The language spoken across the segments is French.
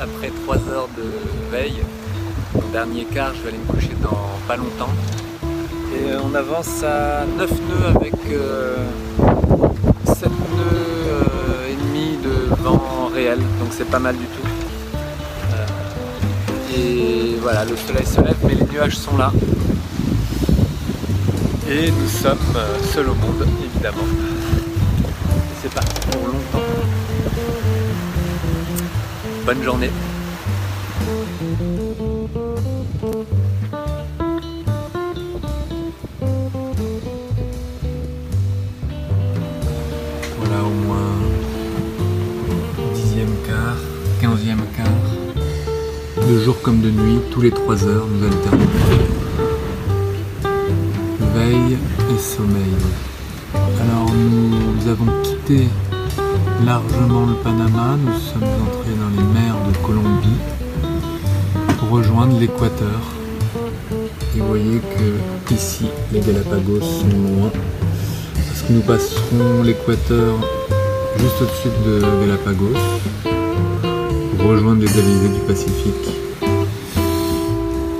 après 3 heures de veille. Mon dernier quart, je vais aller me coucher dans pas longtemps. Et euh, on avance à 9 nœuds avec euh, 7 nœuds euh, et demi de vent réel, donc c'est pas mal du tout. Et voilà, le soleil se lève, mais les nuages sont là. Et nous sommes seuls au monde, évidemment. C'est parti pour longtemps. Bonne journée. Voilà au moins dixième quart, quinzième quart. De jour comme de nuit, tous les trois heures, nous alternons. Veille et sommeil. Alors nous avons quitté largement le Panama, nous sommes entrés dans les mers de Colombie pour rejoindre l'équateur. Et vous voyez que ici les Galapagos sont loin parce que nous passerons l'équateur juste au-dessus de Galapagos pour rejoindre les alizés du Pacifique.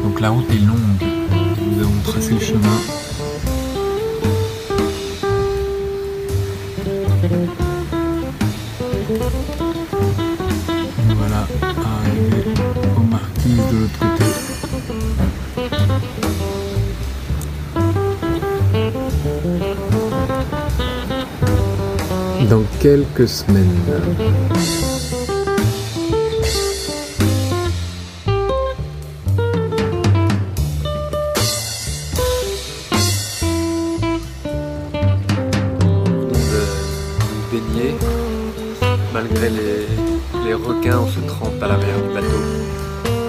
Donc la route est longue, nous avons tracé le chemin Dans quelques semaines. de baigner. Malgré les, les requins, on se trempe à l'arrière du bateau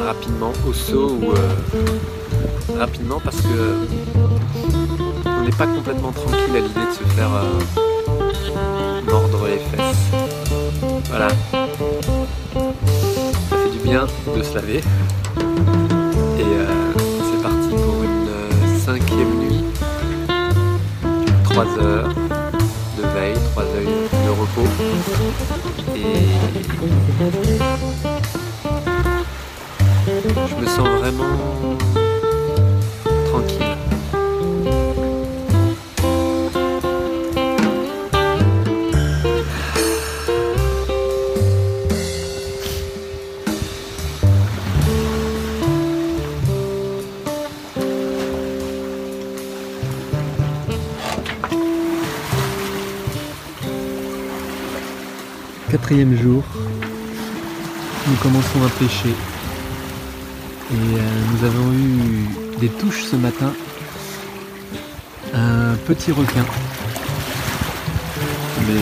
rapidement au saut ou euh, rapidement parce que on n'est pas complètement tranquille à l'idée de se faire euh, les fesses. Voilà. Ça fait du bien de se laver. Et euh, c'est parti pour une euh, cinquième nuit. Trois heures de veille, trois heures de repos. Et Quatrième jour, nous commençons à pêcher. Et euh, nous avons eu des touches ce matin. Un petit requin. Mais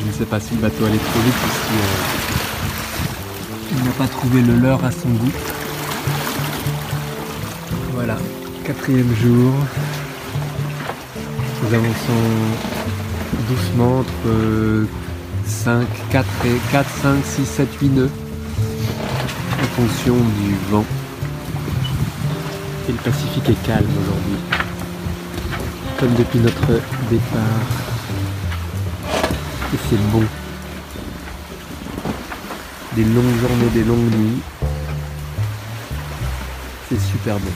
je ne sais pas si le bateau allait trop vite puisqu'il n'a pas trouvé le leurre à son goût. Voilà, quatrième jour. Nous avançons doucement entre 5, 4 et 4, 5, 6, 7, 8 nœuds en fonction du vent. Et le Pacifique est calme aujourd'hui, comme depuis notre départ. Et c'est bon. Des longues journées, des longues nuits. C'est super bon.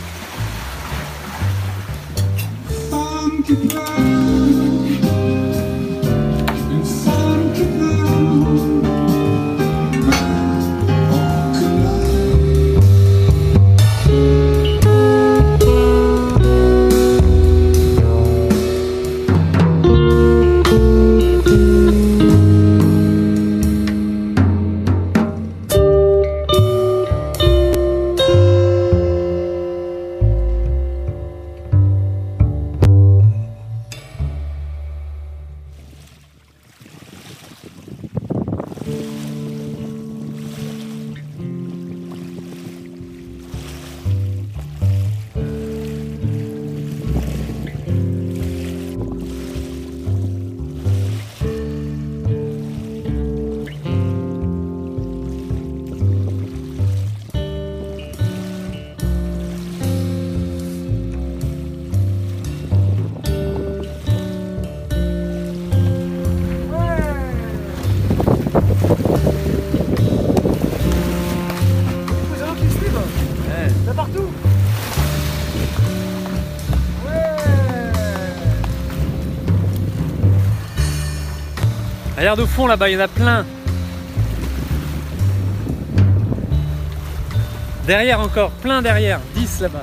Regarde au fond là-bas, il y en a plein. Derrière encore, plein derrière, 10 là-bas.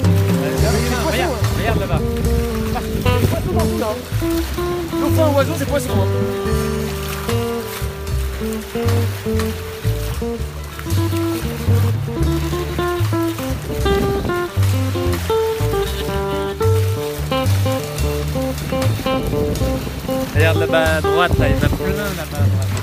regarde là-bas. Oiseaux partout là. Dauphin, oiseau, c'est poisson. Hein. Regarde là-bas à droite, là, il y en a plein là-bas à droite.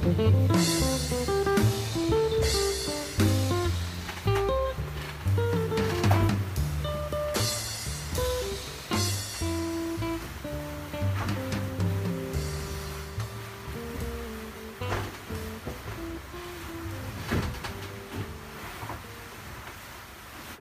Mm-hmm.